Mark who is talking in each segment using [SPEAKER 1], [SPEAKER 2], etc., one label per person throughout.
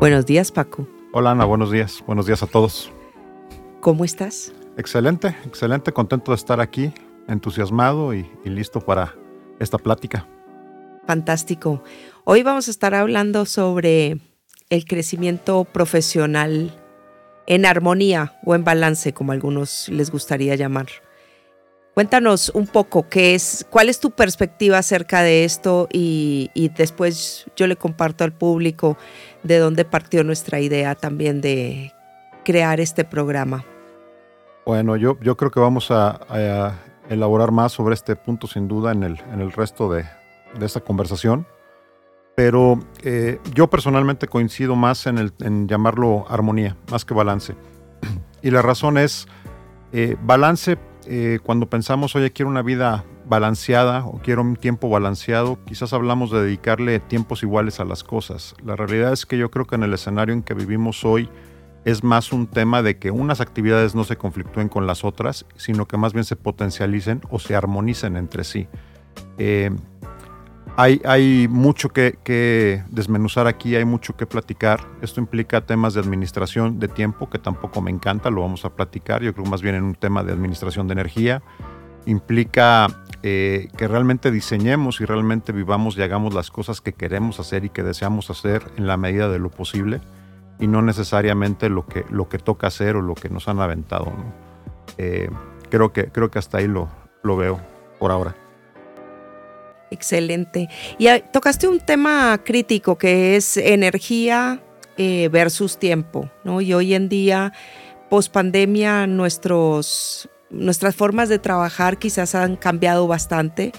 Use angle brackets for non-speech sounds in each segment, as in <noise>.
[SPEAKER 1] Buenos días, Paco.
[SPEAKER 2] Hola, Ana, buenos días. Buenos días a todos.
[SPEAKER 1] ¿Cómo estás?
[SPEAKER 2] Excelente, excelente. Contento de estar aquí, entusiasmado y, listo para esta plática.
[SPEAKER 1] Fantástico. Hoy vamos a estar hablando sobre el crecimiento profesional en armonía o en balance, como a algunos les gustaría llamar. Cuéntanos un poco qué es, cuál es tu perspectiva acerca de esto y, después yo le comparto al público de dónde partió nuestra idea también de crear este programa.
[SPEAKER 2] Bueno, yo, yo creo que vamos a, elaborar más sobre este punto sin duda en el, en el resto de, de esta conversación, pero eh, yo personalmente coincido más en, el, en llamarlo armonía, más que balance. <clears throat> Y la razón es eh, balance eh, cuando pensamos, oye, quiero una vida balanceada o quiero un tiempo balanceado, quizás hablamos de dedicarle tiempos iguales a las cosas. La realidad es que yo creo que en el escenario en que vivimos hoy es más un tema de que unas actividades no se conflictúen con las otras, sino que más bien se potencialicen o se armonicen entre sí. Eh, hay, mucho que, desmenuzar aquí, hay mucho que platicar. Esto implica temas de administración de tiempo, que tampoco me encanta, lo vamos a platicar. Yo creo más bien en un tema de administración de energía. Implica eh, que realmente diseñemos y realmente vivamos y hagamos las cosas que queremos hacer y que deseamos hacer en la medida de lo posible y no necesariamente lo que, lo que toca hacer o lo que nos han aventado. Eh, creo, que, creo que hasta ahí lo, lo veo por ahora.
[SPEAKER 1] Excelente. Y ah, tocaste un tema crítico que es energía eh, versus tiempo, ¿no? Y hoy en día, post pandemia, nuestros, nuestras formas de trabajar quizás han cambiado bastante.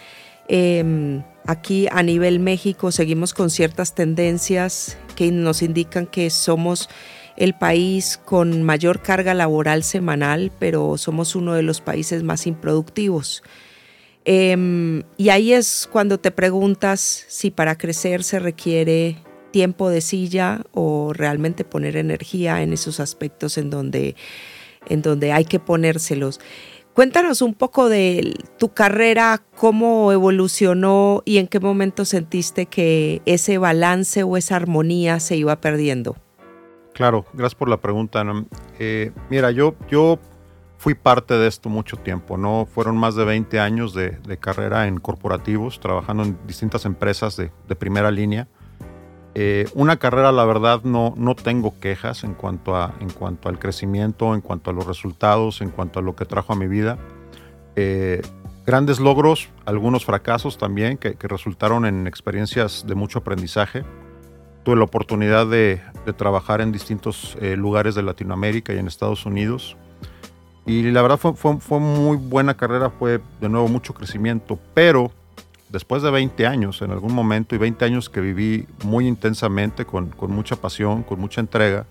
[SPEAKER 1] Em, aquí a nivel México seguimos con ciertas tendencias que nos indican que somos el país con mayor carga laboral semanal, pero somos uno de los países más improductivos. Em, y ahí es cuando te preguntas si para crecer se requiere tiempo de silla o realmente poner energía en esos aspectos en donde, en donde hay que ponérselos. Cuéntanos un poco de tu carrera, cómo evolucionó y en qué momento sentiste que ese balance o esa armonía se iba perdiendo.
[SPEAKER 2] Claro, gracias por la pregunta. Eh, mira, yo, yo fui parte de esto mucho tiempo, ¿no? Fueron más de 20 años de, carrera en corporativos, trabajando en distintas empresas de, primera línea. Eh, una carrera, la verdad, no, no tengo quejas en cuanto, a, en cuanto al crecimiento, en cuanto a los resultados, en cuanto a lo que trajo a mi vida. Eh, grandes logros, algunos fracasos también, que, resultaron en experiencias de mucho aprendizaje. Tuve la oportunidad de, trabajar en distintos eh, lugares de Latinoamérica y en Estados Unidos. Y la verdad fue, fue, muy buena carrera, fue de nuevo mucho crecimiento, pero después de 20 años, en algún momento, y 20 años que viví muy intensamente, con, mucha pasión, con mucha entrega,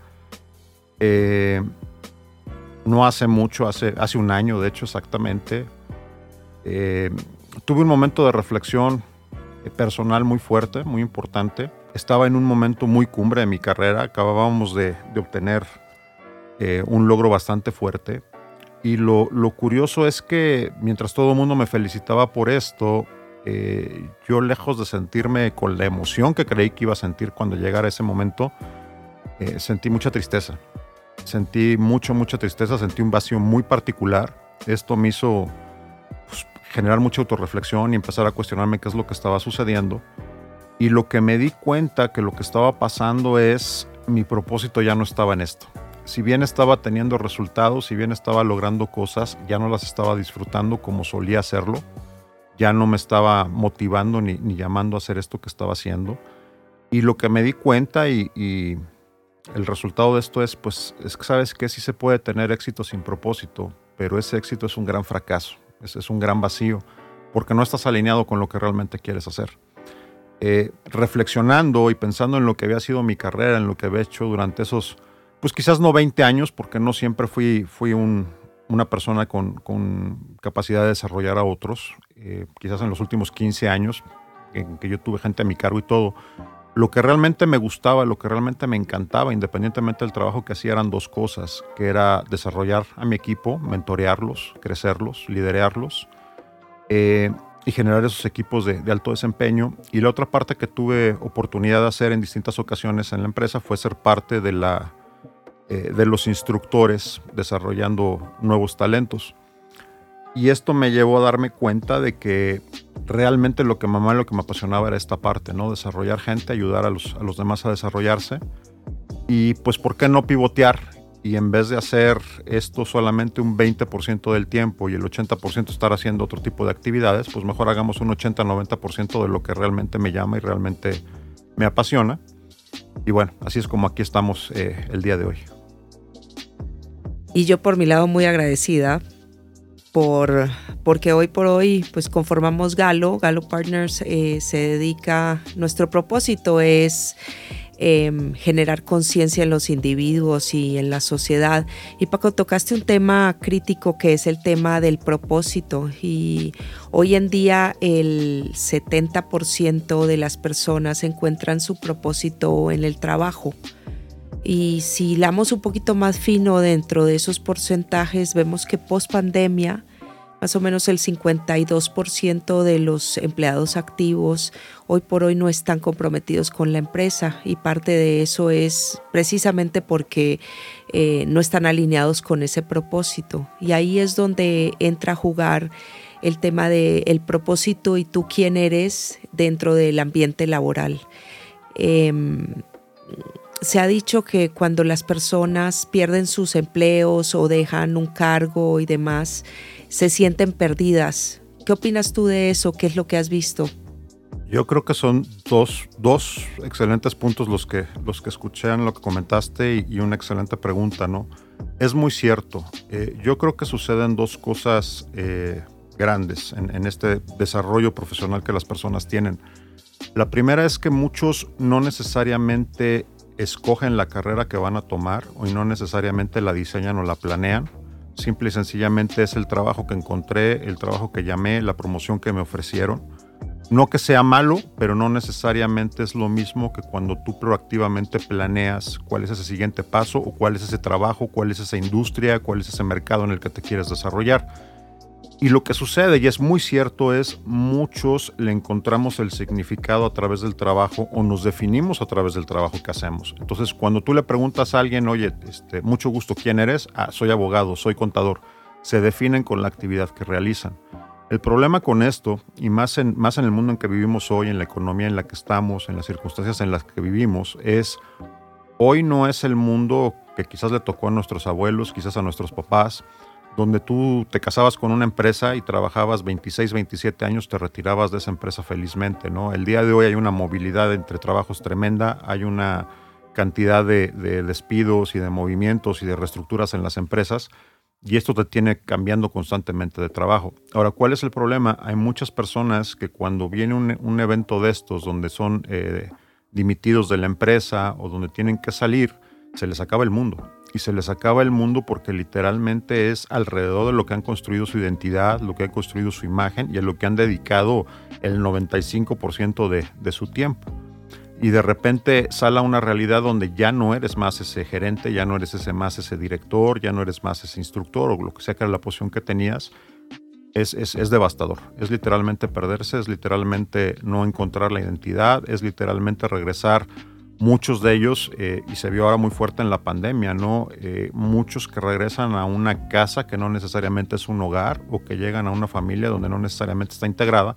[SPEAKER 2] eh, no hace mucho, hace, un año de hecho exactamente, eh, tuve un momento de reflexión eh, personal muy fuerte, muy importante. Estaba en un momento muy cumbre de mi carrera, acabábamos de, de obtener un logro bastante fuerte y lo, curioso es que mientras todo el mundo me felicitaba por esto, eh, yo lejos de sentirme con la emoción que creí que iba a sentir cuando llegara ese momento, eh, sentí mucha tristeza. Sentí mucho, mucha tristeza, sentí un vacío muy particular. Esto me hizo pues, generar mucha autorreflexión y empezar a cuestionarme qué es lo que estaba sucediendo. Y lo que me di cuenta que lo que estaba pasando es mi propósito ya no estaba en esto si bien estaba teniendo resultados, si bien estaba logrando cosas, ya no las estaba disfrutando como solía hacerlo, ya no me estaba motivando ni, llamando a hacer esto que estaba haciendo. Y lo que me di cuenta y, el resultado de esto es, pues, es que sabes que sí se puede tener éxito sin propósito, pero ese éxito es un gran fracaso, es un gran vacío, porque no estás alineado con lo que realmente quieres hacer. Eh, reflexionando y pensando en lo que había sido mi carrera, en lo que había hecho durante esos pues quizás no 20 años, porque no siempre fui, fui una persona con, capacidad de desarrollar a otros. Eh, quizás en los últimos 15 años, en que yo tuve gente a mi cargo y todo, lo que realmente me gustaba, lo que realmente me encantaba, independientemente del trabajo que hacía, eran dos cosas, que era desarrollar a mi equipo, mentorearlos, crecerlos, liderarlos. Eh, y generar esos equipos de, alto desempeño. Y la otra parte que tuve oportunidad de hacer en distintas ocasiones en la empresa fue ser parte de, la, eh, de los instructores desarrollando nuevos talentos. Y esto me llevó a darme cuenta de que realmente lo que mamá lo que me apasionaba era esta parte, ¿no? Desarrollar gente, ayudar a los, a los demás a desarrollarse. Y pues, ¿por qué no pivotear y en vez de hacer esto solamente un 20% del tiempo y el 80% estar haciendo otro tipo de actividades, pues mejor hagamos un 80-90% de lo que realmente me llama y realmente me apasiona. Y bueno, así es como aquí estamos eh, el día de hoy.
[SPEAKER 1] Y yo por mi lado muy agradecida por, porque hoy por hoy pues conformamos Galo. Galo Partners eh, se dedica, nuestro propósito es Em, generar conciencia en los individuos y en la sociedad. Y Paco, tocaste un tema crítico que es el tema del propósito. Y hoy en día el 70% de las personas encuentran su propósito en el trabajo. Y si lamos un poquito más fino dentro de esos porcentajes, vemos que post pandemia más o menos el 52% de los empleados activos hoy por hoy no están comprometidos con la empresa y parte de eso es precisamente porque eh, no están alineados con ese propósito. Y ahí es donde entra a jugar el tema del el propósito y tú quién eres dentro del ambiente laboral. Em, se ha dicho que cuando las personas pierden sus empleos o dejan un cargo y demás, se sienten perdidas. ¿Qué opinas tú de eso? ¿Qué es lo que has visto?
[SPEAKER 2] Yo creo que son dos, dos excelentes puntos los que, los que escuché en lo que comentaste y, una excelente pregunta, ¿no? Es muy cierto. Eh, yo creo que suceden dos cosas eh, grandes en, en este desarrollo profesional que las personas tienen. La primera es que muchos no necesariamente escogen la carrera que van a tomar o no necesariamente la diseñan o la planean Simple y sencillamente es el trabajo que encontré, el trabajo que llamé, la promoción que me ofrecieron. No que sea malo, pero no necesariamente es lo mismo que cuando tú proactivamente planeas cuál es ese siguiente paso o cuál es ese trabajo, cuál es esa industria, cuál es ese mercado en el que te quieres desarrollar. Y lo que sucede, y es muy cierto, es muchos le encontramos el significado a través del trabajo o nos definimos a través del trabajo que hacemos. Entonces, cuando tú le preguntas a alguien, oye, este, mucho gusto, ¿quién eres? Ah, soy abogado, soy contador. Se definen con la actividad que realizan. El problema con esto, y más en, más en el mundo en que vivimos hoy, en la economía en la que estamos, en las circunstancias en las que vivimos, es hoy no es el mundo que quizás le tocó a nuestros abuelos, quizás a nuestros papás, donde tú te casabas con una empresa y trabajabas 26, 27 años, te retirabas de esa empresa felizmente, ¿no? El día de hoy hay una movilidad entre trabajos tremenda, hay una cantidad de, despidos y de movimientos y de reestructuras en las empresas y esto te tiene cambiando constantemente de trabajo. Ahora, ¿cuál es el problema? Hay muchas personas que cuando viene un, evento de estos donde son eh, dimitidos de la empresa o donde tienen que salir, se les acaba el mundo y se les acaba el mundo porque literalmente es alrededor de lo que han construido su identidad, lo que han construido su imagen y a lo que han dedicado el 95% de, de su tiempo. Y de repente sale una realidad donde ya no eres más ese gerente, ya no eres ese más ese director, ya no eres más ese instructor o lo que sea que era la posición que tenías. Es, es, es, devastador. Es literalmente perderse, es literalmente no encontrar la identidad, es literalmente regresar muchos de ellos, eh, y se vio ahora muy fuerte en la pandemia, ¿no? Eh, muchos que regresan a una casa que no necesariamente es un hogar o que llegan a una familia donde no necesariamente está integrada,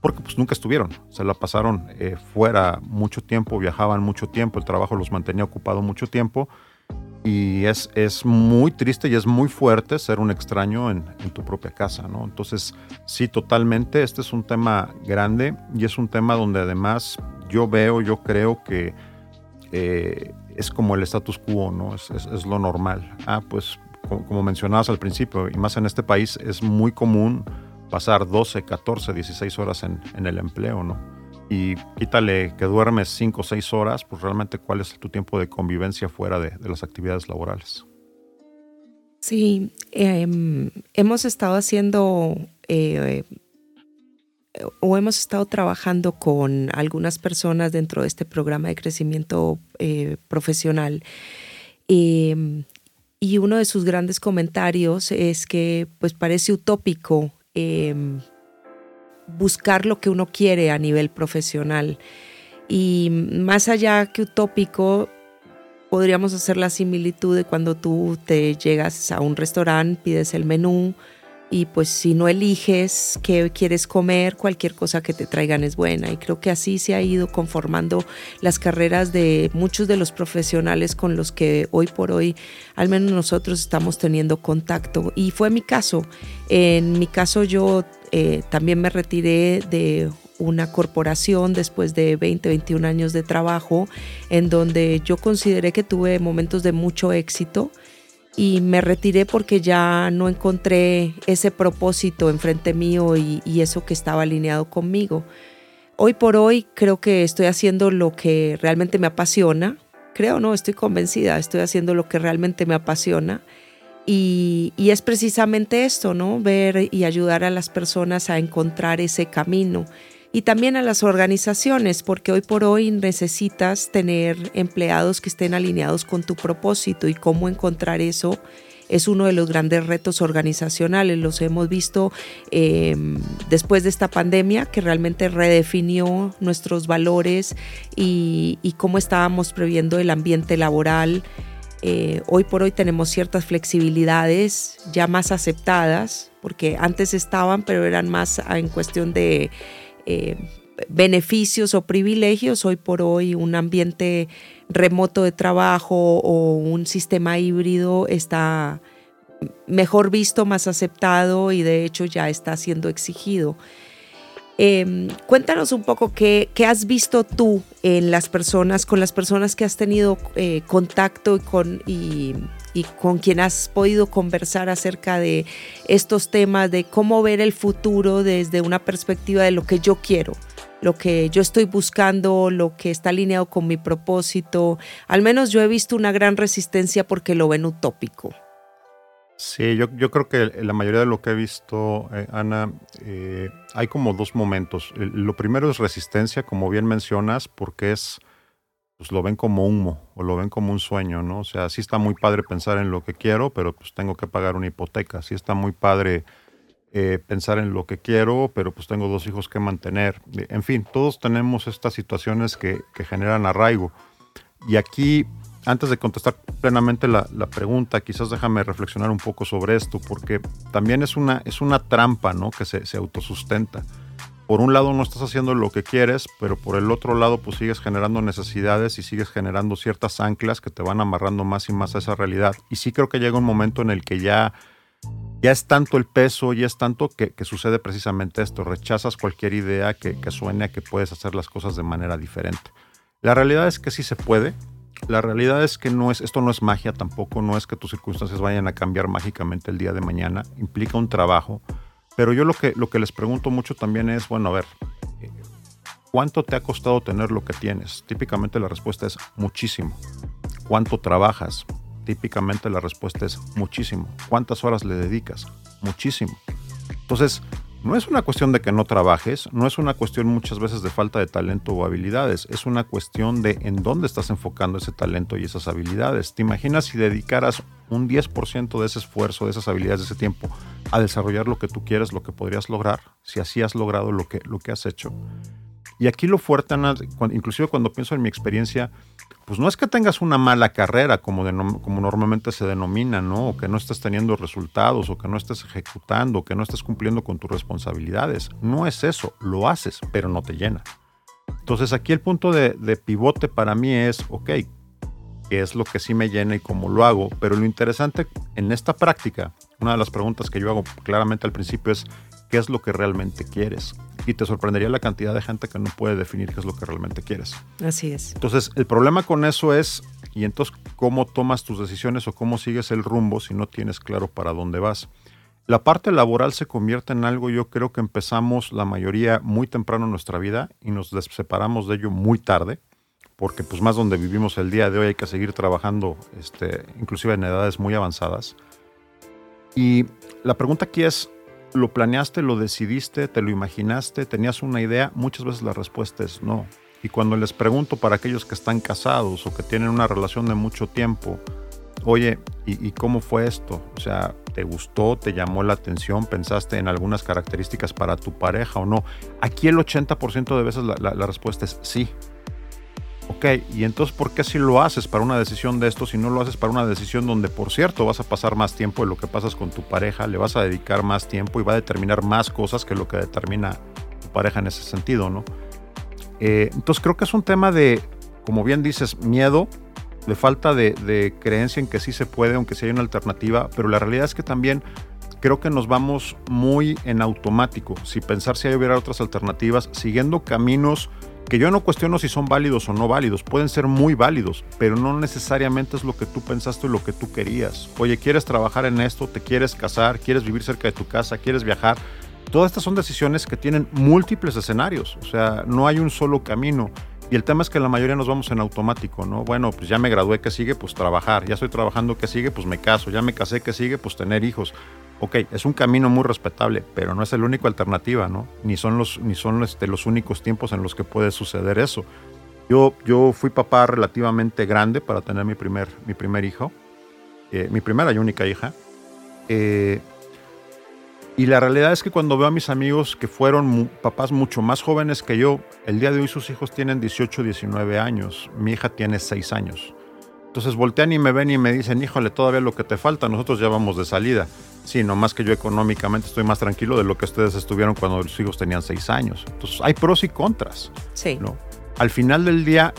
[SPEAKER 2] porque pues nunca estuvieron, se la pasaron eh, fuera mucho tiempo, viajaban mucho tiempo, el trabajo los mantenía ocupado mucho tiempo y es, es muy triste y es muy fuerte ser un extraño en, en, tu propia casa, ¿no? Entonces, sí, totalmente, este es un tema grande y es un tema donde además yo veo, yo creo que eh, es como el status quo, ¿no? Es, es, lo normal. Ah, pues como, mencionabas al principio, y más en este país, es muy común pasar 12, 14, 16 horas en, en el empleo, ¿no? Y quítale que duermes 5 o 6 horas, pues realmente cuál es tu tiempo de convivencia fuera de, de las actividades laborales.
[SPEAKER 1] Sí, em, hemos estado haciendo eh, o hemos estado trabajando con algunas personas dentro de este programa de crecimiento eh, profesional. Em, y uno de sus grandes comentarios es que pues parece utópico em, buscar lo que uno quiere a nivel profesional. Y más allá que utópico, podríamos hacer la similitud de cuando tú te llegas a un restaurante, pides el menú y pues si no eliges qué quieres comer, cualquier cosa que te traigan es buena. Y creo que así se ha ido conformando las carreras de muchos de los profesionales con los que hoy por hoy, al menos nosotros estamos teniendo contacto. Y fue mi caso. En mi caso yo eh, también me retiré de una corporación después de 20, 21 años de trabajo, en donde yo consideré que tuve momentos de mucho éxito y me retiré porque ya no encontré ese propósito enfrente mío y, eso que estaba alineado conmigo. Hoy por hoy creo que estoy haciendo lo que realmente me apasiona. Creo, no, estoy convencida, estoy haciendo lo que realmente me apasiona. Y, y es precisamente esto, ¿no? Ver y ayudar a las personas a encontrar ese camino y también a las organizaciones, porque hoy por hoy necesitas tener empleados que estén alineados con tu propósito y cómo encontrar eso es uno de los grandes retos organizacionales. Los hemos visto em, después de esta pandemia que realmente redefinió nuestros valores y, cómo estábamos previendo el ambiente laboral. Eh, hoy por hoy tenemos ciertas flexibilidades ya más aceptadas, porque antes estaban, pero eran más en cuestión de eh, beneficios o privilegios. Hoy por hoy un ambiente remoto de trabajo o un sistema híbrido está mejor visto, más aceptado y de hecho ya está siendo exigido. Em, cuéntanos un poco qué, has visto tú en las personas, con las personas que has tenido eh, contacto con, y, y con quien has podido conversar acerca de estos temas, de cómo ver el futuro desde una perspectiva de lo que yo quiero, lo que yo estoy buscando, lo que está alineado con mi propósito. Al menos yo he visto una gran resistencia porque lo ven utópico.
[SPEAKER 2] Sí, yo, yo creo que la mayoría de lo que he visto, eh, Ana, eh, hay como dos momentos. lo primero es resistencia, como bien mencionas, porque es pues lo ven como humo o lo ven como un sueño, ¿no? O sea, sí está muy padre pensar en lo que quiero, pero pues tengo que pagar una hipoteca. Sí está muy padre eh, pensar en lo que quiero, pero pues tengo dos hijos que mantener. En fin, todos tenemos estas situaciones que, generan arraigo. Y aquí, antes de contestar plenamente la, pregunta, quizás déjame reflexionar un poco sobre esto, porque también es una, es una trampa, ¿no? Que se, se autosustenta por un lado no estás haciendo lo que quieres, pero por el otro lado pues sigues generando necesidades y sigues generando ciertas anclas que te van amarrando más y más a esa realidad. Y sí creo que llega un momento en el que ya, ya es tanto el peso y es tanto que, sucede precisamente esto. Rechazas cualquier idea que, que suene a que puedes hacer las cosas de manera diferente. La realidad es que sí se puede. La realidad es que no es, esto no es magia tampoco, no es que tus circunstancias vayan a cambiar mágicamente el día de mañana. Implica un trabajo pero yo lo que, lo que les pregunto mucho también es, bueno, a ver, ¿cuánto te ha costado tener lo que tienes? Típicamente la respuesta es muchísimo. ¿Cuánto trabajas? Típicamente la respuesta es muchísimo. ¿Cuántas horas le dedicas? Muchísimo. Entonces, no es una cuestión de que no trabajes, no es una cuestión muchas veces de falta de talento o habilidades, es una cuestión de en dónde estás enfocando ese talento y esas habilidades. ¿Te imaginas si dedicaras un 10% de ese esfuerzo, de esas habilidades, de ese tiempo a desarrollar lo que tú quieres, lo que podrías lograr, si así has logrado lo que, lo que has hecho? Y aquí lo fuerte, inclusive cuando pienso en mi experiencia, pues no es que tengas una mala carrera como, como normalmente se denomina, ¿no? O que no estés teniendo resultados, o que no estés ejecutando, o que no estés cumpliendo con tus responsabilidades. No es eso, lo haces, pero no te llena. Entonces aquí el punto de, de pivote para mí es, ok, ¿qué es lo que sí me llena y cómo lo hago? Pero lo interesante en esta práctica, una de las preguntas que yo hago claramente al principio es, ¿qué es lo que realmente quieres? Y te sorprendería la cantidad de gente que no puede definir qué es lo que realmente quieres.
[SPEAKER 1] Así es.
[SPEAKER 2] Entonces, el problema con eso es, y entonces, ¿cómo tomas tus decisiones o cómo sigues el rumbo si no tienes claro para dónde vas? La parte laboral se convierte en algo, yo creo que empezamos la mayoría muy temprano en nuestra vida y nos separamos de ello muy tarde, porque pues más donde vivimos el día de hoy hay que seguir trabajando, este, inclusive en edades muy avanzadas. Y la pregunta aquí es, ¿Lo planeaste, lo decidiste, te lo imaginaste, tenías una idea? Muchas veces la respuesta es no. Y cuando les pregunto para aquellos que están casados o que tienen una relación de mucho tiempo, oye, ¿y, ¿y, cómo fue esto? O sea, ¿te gustó? ¿Te llamó la atención? ¿Pensaste en algunas características para tu pareja o no? Aquí el 80% de veces la respuesta es sí. Ok, y entonces, ¿por qué si lo haces para una decisión de esto, si no lo haces para una decisión donde, por cierto, vas a pasar más tiempo de lo que pasas con tu pareja, le vas a dedicar más tiempo y va a determinar más cosas que lo que determina tu pareja en ese sentido, ¿no? Eh, entonces, creo que es un tema de, como bien dices, miedo, de falta de, creencia en que sí se puede, aunque sí hay una alternativa, pero la realidad es que también creo que nos vamos muy en automático, si pensar si hay hubiera otras alternativas, siguiendo caminos que yo no cuestiono si son válidos o no válidos, pueden ser muy válidos, pero no necesariamente es lo que tú pensaste o lo que tú querías. Oye, ¿quieres trabajar en esto? ¿Te quieres casar? ¿Quieres vivir cerca de tu casa? ¿Quieres viajar? Todas estas son decisiones que tienen múltiples escenarios, o sea, no hay un solo camino. Y el tema es que la mayoría nos vamos en automático, ¿no? Bueno, pues ya me gradué, ¿qué sigue? Pues trabajar. Ya estoy trabajando, ¿qué sigue? Pues me caso. Ya me casé, ¿qué sigue? Pues tener hijos. Ok, es un camino muy respetable, pero no es el único alternativa, ¿no? Ni son los, ni son este, los únicos tiempos en los que puede suceder eso. Yo, yo fui papá relativamente grande para tener mi primer, mi primer hijo, eh, mi primera y única hija. Eh, y la realidad es que cuando veo a mis amigos que fueron papás mucho más jóvenes que yo, el día de hoy sus hijos tienen 18, 19 años, mi hija tiene 6 años. Entonces voltean y me ven y me dicen, híjole, todavía lo que te falta, nosotros ya vamos de salida. Sí, más que yo económicamente estoy más tranquilo de lo que ustedes estuvieron cuando los hijos tenían 6 años. Entonces hay pros y contras.
[SPEAKER 1] Sí.
[SPEAKER 2] ¿no? Al final del día,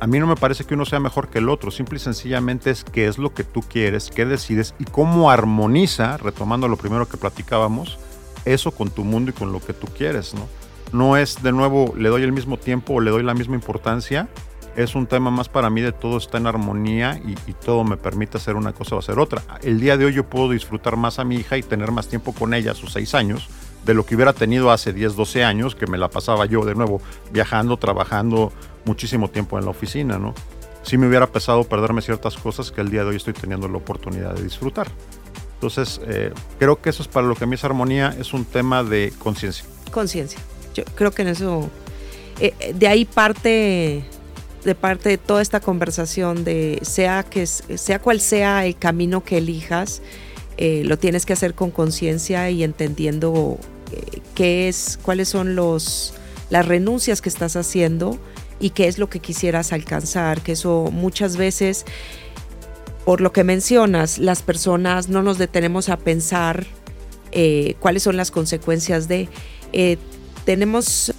[SPEAKER 2] a mí no me parece que uno sea mejor que el otro, simple y sencillamente es qué es lo que tú quieres, qué decides y cómo armoniza, retomando lo primero que platicábamos, eso con tu mundo y con lo que tú quieres, ¿no? No es de nuevo, le doy el mismo tiempo o le doy la misma importancia, es un tema más para mí de todo está en armonía y, todo me permite hacer una cosa o hacer otra. El día de hoy yo puedo disfrutar más a mi hija y tener más tiempo con ella a sus seis años de lo que hubiera tenido hace 10, 12 años, que me la pasaba yo de nuevo viajando, trabajando muchísimo tiempo en la oficina, ¿no? Sí me hubiera pesado perderme ciertas cosas que el día de hoy estoy teniendo la oportunidad de disfrutar. Entonces, eh, creo que eso es para lo que a mí es armonía, es un tema de conciencia.
[SPEAKER 1] Conciencia. Yo creo que en eso, eh, de ahí parte, de parte de toda esta conversación, de sea, que, sea cual sea el camino que elijas, eh, lo tienes que hacer con conciencia y entendiendo eh, qué es, cuáles son los, las renuncias que estás haciendo y qué es lo que quisieras alcanzar, que eso muchas veces, por lo que mencionas, las personas no nos detenemos a pensar eh, cuáles son las consecuencias de... Tenemos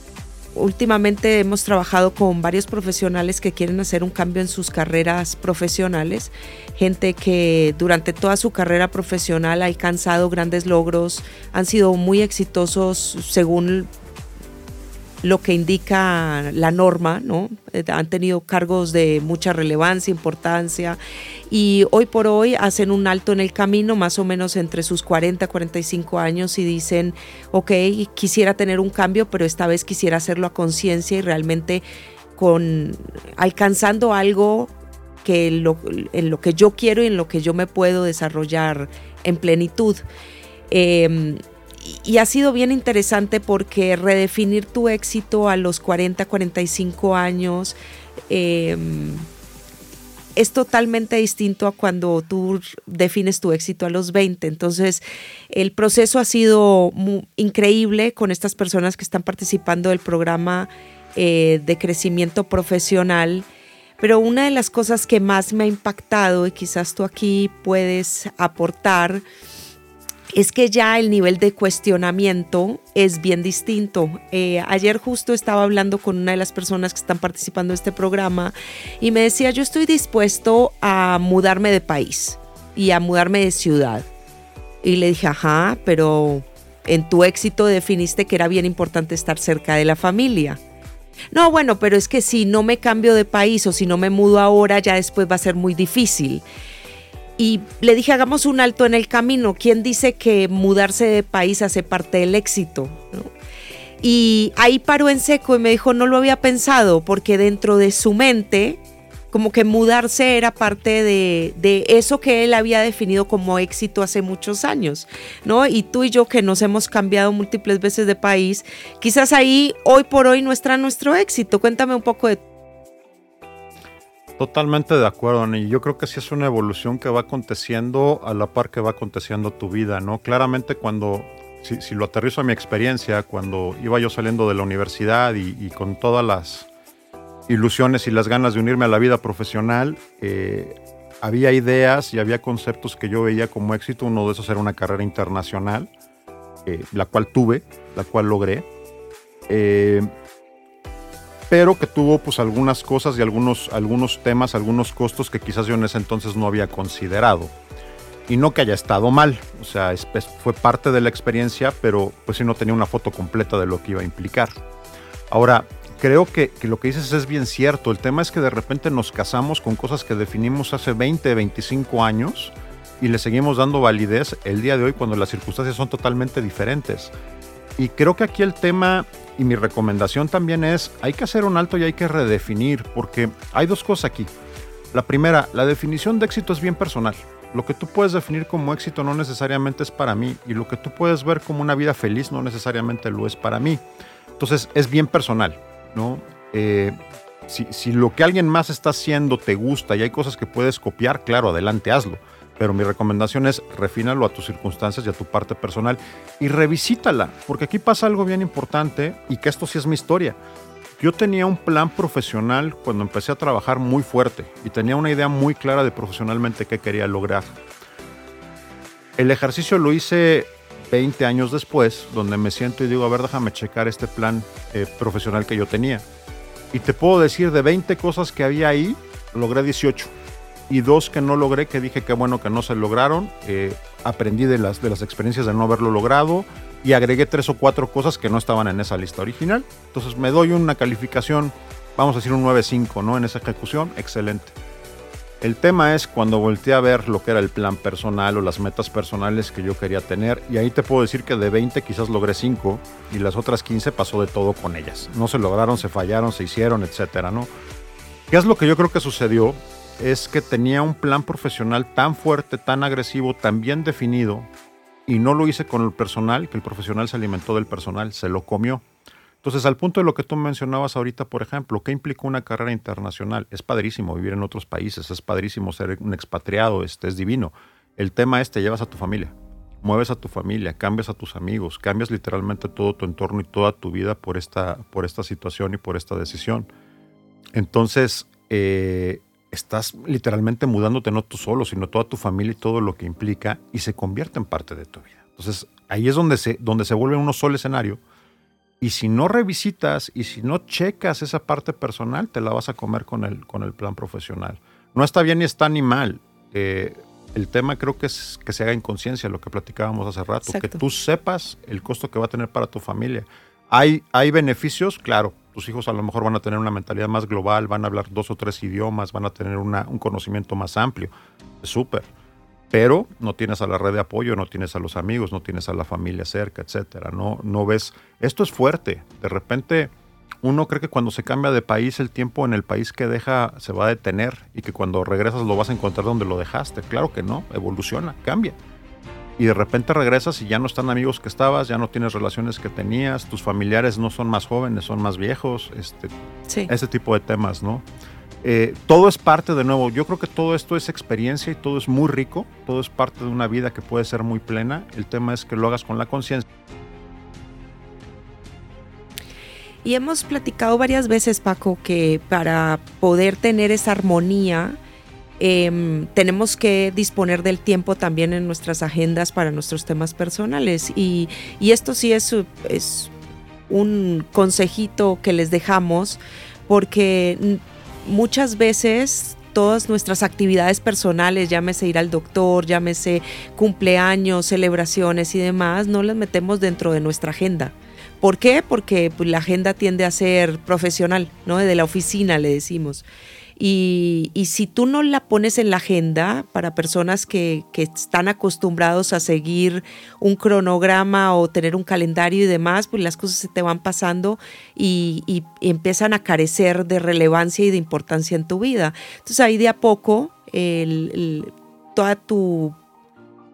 [SPEAKER 1] últimamente hemos trabajado con varios profesionales que quieren hacer un cambio en sus carreras profesionales, gente que durante toda su carrera profesional ha alcanzado grandes logros, han sido muy exitosos según lo que indica la norma, ¿no? Eh, han tenido cargos de mucha relevancia, importancia y hoy por hoy hacen un alto en el camino, más o menos entre sus 40, 45 años y dicen, ok, quisiera tener un cambio, pero esta vez quisiera hacerlo a conciencia y realmente con alcanzando algo que lo, en lo que yo quiero y en lo que yo me puedo desarrollar en plenitud. Eh, y ha sido bien interesante porque redefinir tu éxito a los 40, 45 años eh, es totalmente distinto a cuando tú defines tu éxito a los 20. Entonces, el proceso ha sido increíble con estas personas que están participando del programa eh, de crecimiento profesional. Pero una de las cosas que más me ha impactado y quizás tú aquí puedes aportar, es que ya el nivel de cuestionamiento es bien distinto. Eh, ayer justo estaba hablando con una de las personas que están participando en este programa y me decía, yo estoy dispuesto a mudarme de país y a mudarme de ciudad. Y le dije, ajá, pero en tu éxito definiste que era bien importante estar cerca de la familia. No, bueno, pero es que si no me cambio de país o si no me mudo ahora, ya después va a ser muy difícil y le dije, hagamos un alto en el camino. ¿Quién dice que mudarse de país hace parte del éxito? Y ahí paró en seco y me dijo, no lo había pensado, porque dentro de su mente, como que mudarse era parte de, de, eso que él había definido como éxito hace muchos años, ¿no? Y tú y yo que nos hemos cambiado múltiples veces de país, quizás ahí hoy por hoy no está nuestro éxito. Cuéntame un poco de
[SPEAKER 2] Totalmente de acuerdo, y yo creo que sí es una evolución que va aconteciendo a la par que va aconteciendo tu vida, ¿no? Claramente cuando, si, lo aterrizo a mi experiencia, cuando iba yo saliendo de la universidad y, con todas las ilusiones y las ganas de unirme a la vida profesional, eh, había ideas y había conceptos que yo veía como éxito. Uno de esos era una carrera internacional, eh, la cual tuve, la cual logré. Eh, pero que tuvo pues algunas cosas y algunos, algunos temas, algunos costos que quizás yo en ese entonces no había considerado. Y no que haya estado mal, o sea, fue parte de la experiencia, pero pues sí no tenía una foto completa de lo que iba a implicar. Ahora, creo que, que, lo que dices es bien cierto. El tema es que de repente nos casamos con cosas que definimos hace 20, 25 años y le seguimos dando validez el día de hoy cuando las circunstancias son totalmente diferentes. Y creo que aquí el tema y mi recomendación también es, hay que hacer un alto y hay que redefinir, porque hay dos cosas aquí. La primera, la definición de éxito es bien personal. Lo que tú puedes definir como éxito no necesariamente es para mí y lo que tú puedes ver como una vida feliz no necesariamente lo es para mí. Entonces es bien personal, ¿no? Eh, si, si lo que alguien más está haciendo te gusta y hay cosas que puedes copiar, claro, adelante, hazlo pero mi recomendación es refínalo a tus circunstancias y a tu parte personal y revisítala, porque aquí pasa algo bien importante y que esto sí es mi historia. Yo tenía un plan profesional cuando empecé a trabajar muy fuerte y tenía una idea muy clara de profesionalmente qué quería lograr. El ejercicio lo hice 20 años después, donde me siento y digo, a ver, déjame checar este plan eh, profesional que yo tenía. Y te puedo decir, de 20 cosas que había ahí, logré 18 y dos que no logré, que dije que bueno que no se lograron. Eh, aprendí de las, de las experiencias de no haberlo logrado y agregué tres o cuatro cosas que no estaban en esa lista original. Entonces me doy una calificación, vamos a decir un 9.5, ¿no? En esa ejecución, excelente. El tema es cuando volteé a ver lo que era el plan personal o las metas personales que yo quería tener, y ahí te puedo decir que de 20 quizás logré 5 y las otras 15 pasó de todo con ellas. No se lograron, se fallaron, se hicieron, etcétera, ¿no? ¿Qué es lo que yo creo que sucedió? Es que tenía un plan profesional tan fuerte, tan agresivo, tan bien definido, y no lo hice con el personal, que el profesional se alimentó del personal, se lo comió. Entonces, al punto de lo que tú mencionabas ahorita, por ejemplo, ¿qué implica una carrera internacional? Es padrísimo vivir en otros países, es padrísimo ser un expatriado, este, es divino. El tema es, te llevas a tu familia, mueves a tu familia, cambias a tus amigos, cambias literalmente todo tu entorno y toda tu vida por esta, por esta situación y por esta decisión. Entonces, eh, estás literalmente mudándote no tú solo, sino toda tu familia y todo lo que implica y se convierte en parte de tu vida. Entonces ahí es donde se, donde se vuelve uno solo escenario y si no revisitas y si no checas esa parte personal, te la vas a comer con el, con el plan profesional. No está bien ni está ni mal. Eh, el tema creo que es que se haga en conciencia, lo que platicábamos hace rato, que tú sepas el costo que va a tener para tu familia. ¿Hay, hay beneficios? Claro, tus hijos a lo mejor van a tener una mentalidad más global, van a hablar dos o tres idiomas, van a tener un conocimiento más amplio. Súper. Pero no tienes a la red de apoyo, no tienes a los amigos, no tienes a la familia cerca, etcétera. No, no ves. Esto es fuerte. De repente, uno cree que cuando se cambia de país, el tiempo en el país que deja se va a detener y que cuando regresas lo vas a encontrar donde lo dejaste. Claro que no, evoluciona, cambia y de repente regresas y ya no están amigos que estabas, ya no tienes relaciones que tenías, tus familiares no son más jóvenes, son más viejos, este, ese tipo de temas, ¿no? Eh, todo es parte de nuevo, yo creo que todo esto es experiencia y todo es muy rico, todo es parte de una vida que puede ser muy plena, el tema es que lo hagas con la conciencia.
[SPEAKER 1] Y hemos platicado varias veces, Paco, que para poder tener esa armonía, Em, tenemos que disponer del tiempo también en nuestras agendas para nuestros temas personales. Y, esto sí es, es un consejito que les dejamos porque muchas veces todas nuestras actividades personales, llámese ir al doctor, llámese cumpleaños, celebraciones y demás, no las metemos dentro de nuestra agenda. ¿Por qué? Porque pues, la agenda tiende a ser profesional, ¿no? De la oficina, le decimos. Y, si tú no la pones en la agenda para personas que, están acostumbrados a seguir un cronograma o tener un calendario y demás, pues las cosas se te van pasando y, empiezan a carecer de relevancia y de importancia en tu vida. Entonces ahí de a poco toda tu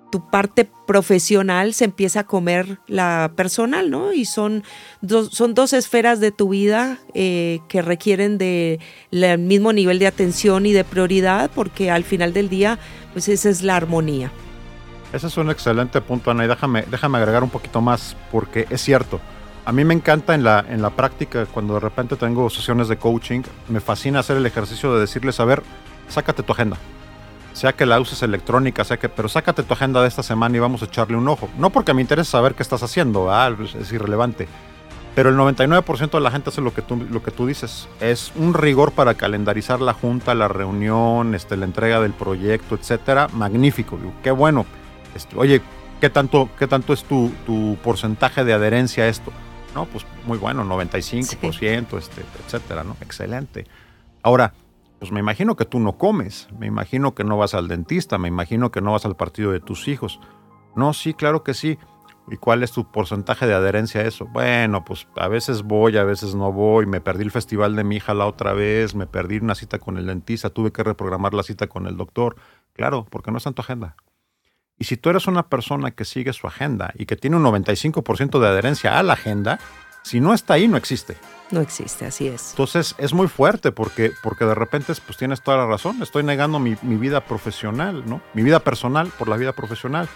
[SPEAKER 1] tu parte profesional se empieza a comer la personal, ¿no? Y son dos, son dos esferas de tu vida eh, que requieren del mismo nivel de atención y de prioridad, porque al final del día, pues esa es la armonía.
[SPEAKER 2] Ese es un excelente punto, Ana, y déjame, déjame agregar un poquito más, porque es cierto. A mí me encanta en la, en la práctica, cuando de repente tengo sesiones de coaching, me fascina hacer el ejercicio de decirles, a ver, sácate tu agenda sea que la uses electrónica, sea que, pero sácate tu agenda de esta semana y vamos a echarle un ojo. No porque me interese saber qué estás haciendo, es irrelevante. Pero el 99% de la gente hace lo que, tú, lo que tú dices. Es un rigor para calendarizar la junta, la reunión, este, la entrega del proyecto, etcétera. Magnífico. Qué bueno. Este, oye, ¿qué tanto, qué tanto es tu, tu, porcentaje de adherencia a esto? No, pues muy bueno, 95%, este, etcétera, ¿no? Excelente. Ahora, pues me imagino que tú no comes, me imagino que no vas al dentista, me imagino que no vas al partido de tus hijos. No, sí, claro que sí. ¿Y cuál es tu porcentaje de adherencia a eso? Bueno, pues a veces voy, a veces no voy, me perdí el festival de mi hija la otra vez, me perdí una cita con el dentista, tuve que reprogramar la cita con el doctor. Claro, porque no está en tu agenda. Y si tú eres una persona que sigue su agenda y que tiene un 95% de adherencia a la agenda, si no está ahí, no existe.
[SPEAKER 1] No existe, así es.
[SPEAKER 2] Entonces es muy fuerte porque, porque de repente pues tienes toda la razón. Estoy negando mi, mi vida profesional, ¿no? Mi vida personal por la vida profesional.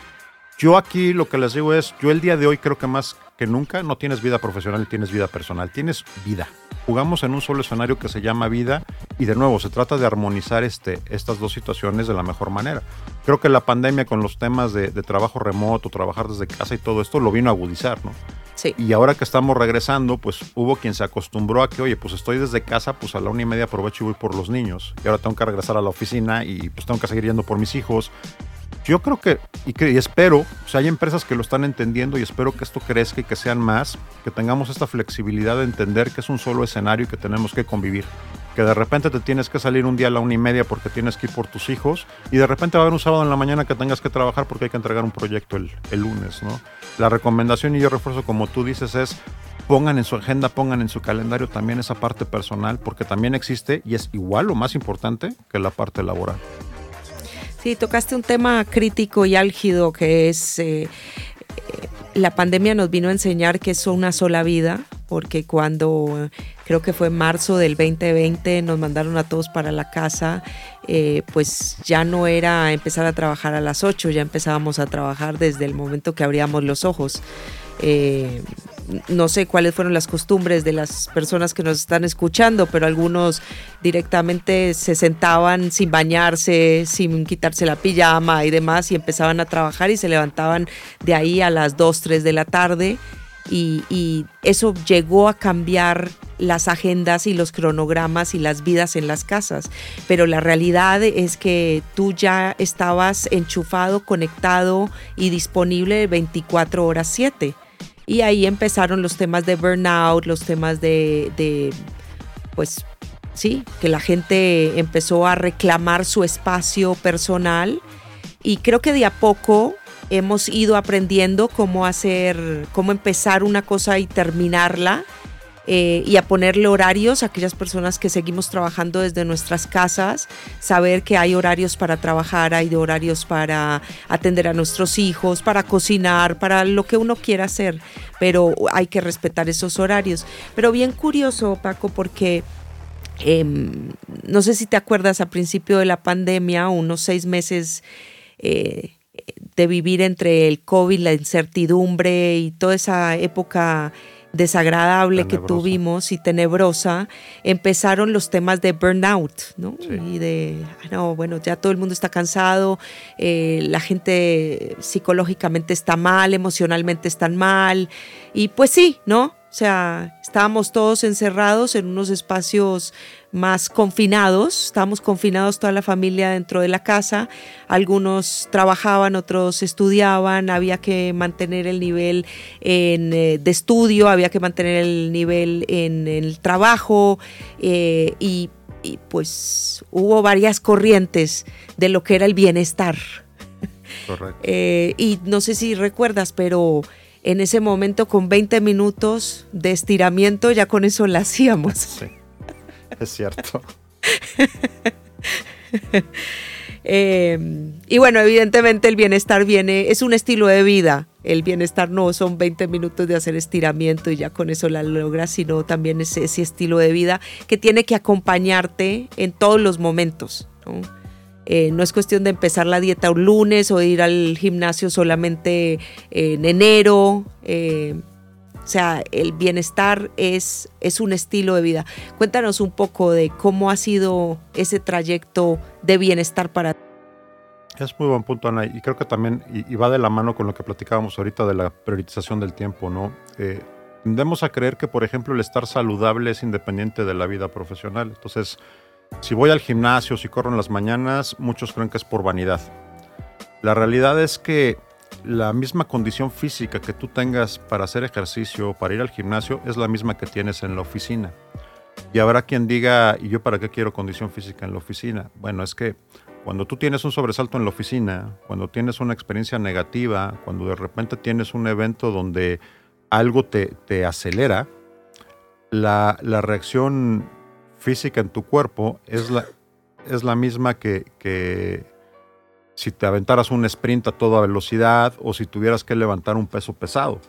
[SPEAKER 2] Yo aquí lo que les digo es, yo el día de hoy creo que más que nunca no tienes vida profesional, tienes vida personal, tienes vida. Jugamos en un solo escenario que se llama vida y de nuevo se trata de armonizar este, estas dos situaciones de la mejor manera. Creo que la pandemia con los temas de, de trabajo remoto, trabajar desde casa y todo esto lo vino a agudizar, ¿no? Y ahora que estamos regresando, pues hubo quien se acostumbró a que, oye, pues estoy desde casa, pues a la una y media aprovecho y voy por los niños. Y ahora tengo que regresar a la oficina y pues tengo que seguir yendo por mis hijos. Yo creo que, y, espero, o sea, hay empresas que lo están entendiendo y espero que esto crezca y que sean más, que tengamos esta flexibilidad de entender que es un solo escenario y que tenemos que convivir. Que de repente te tienes que salir un día a la una y media porque tienes que ir por tus hijos y de repente va a haber un sábado en la mañana que tengas que trabajar porque hay que entregar un proyecto el, el lunes, ¿no? La recomendación, y yo refuerzo como tú dices, es pongan en su agenda, pongan en su calendario también esa parte personal porque también existe y es igual o más importante que la parte laboral.
[SPEAKER 1] Sí, tocaste un tema crítico y álgido que es eh, la pandemia nos vino a enseñar que es una sola vida, porque cuando creo que fue marzo del 2020 nos mandaron a todos para la casa, eh, pues ya no era empezar a trabajar a las 8, ya empezábamos a trabajar desde el momento que abríamos los ojos. Eh, no sé cuáles fueron las costumbres de las personas que nos están escuchando, pero algunos directamente se sentaban sin bañarse, sin quitarse la pijama y demás, y empezaban a trabajar y se levantaban de ahí a las 2, 3 de la tarde. Y, eso llegó a cambiar las agendas y los cronogramas y las vidas en las casas. Pero la realidad es que tú ya estabas enchufado, conectado y disponible 24 horas 7. Y ahí empezaron los temas de burnout, los temas de, pues sí, que la gente empezó a reclamar su espacio personal. Y creo que de a poco hemos ido aprendiendo cómo hacer, cómo empezar una cosa y terminarla eh, y a ponerle horarios a aquellas personas que seguimos trabajando desde nuestras casas, saber que hay horarios para trabajar, hay horarios para atender a nuestros hijos, para cocinar, para lo que uno quiera hacer, pero hay que respetar esos horarios. Pero bien curioso, Paco, porque... Em, no sé si te acuerdas a principio de la pandemia, unos seis meses eh, de vivir entre el COVID, la incertidumbre y toda esa época desagradable que tuvimos y tenebrosa, empezaron los temas de burnout, ¿no? Y de, ah, no, bueno, ya todo el mundo está cansado, eh, la gente psicológicamente está mal, emocionalmente están mal, y pues sí, ¿no? O sea, estábamos todos encerrados en unos espacios más confinados, estábamos confinados toda la familia dentro de la casa, algunos trabajaban, otros estudiaban, había que mantener el nivel en, eh, de estudio, había que mantener el nivel en, el trabajo eh, y, pues hubo varias corrientes de lo que era el bienestar.
[SPEAKER 2] Correcto. <laughs>
[SPEAKER 1] Eh, y no sé si recuerdas, pero en ese momento con 20 minutos de estiramiento ya con eso la hacíamos.
[SPEAKER 2] Sí, <laughs> es cierto. <laughs>
[SPEAKER 1] Eh, y bueno, evidentemente el bienestar viene, es un estilo de vida. El bienestar no son 20 minutos de hacer estiramiento y ya con eso la logras, sino también ese, ese estilo de vida que tiene que acompañarte en todos los momentos. ¿no? Eh, es cuestión de empezar la dieta un lunes o ir al gimnasio solamente en enero. Eh, o sea, el bienestar es, es un estilo de vida. Cuéntanos un poco de cómo ha sido ese trayecto de bienestar para ti.
[SPEAKER 2] Es muy buen punto, Ana, y creo que también, y, va de la mano con lo que platicábamos ahorita de la priorización del tiempo, ¿no? Eh, tendemos a creer que, por ejemplo, el estar saludable es independiente de la vida profesional. Entonces, si voy al gimnasio, si corro en las mañanas, muchos creen que es por vanidad. La realidad es que la misma condición física que tú tengas para hacer ejercicio, para ir al gimnasio, es la misma que tienes en la oficina. Y habrá quien diga, ¿y yo para qué quiero condición física en la oficina? Bueno, es que cuando tú tienes un sobresalto en la oficina, cuando tienes una experiencia negativa, cuando de repente tienes un evento donde algo te, acelera, la, reacción física en tu cuerpo es la, es la misma que, que si te aventaras un sprint a toda velocidad o si tuvieras que levantar un peso pesado.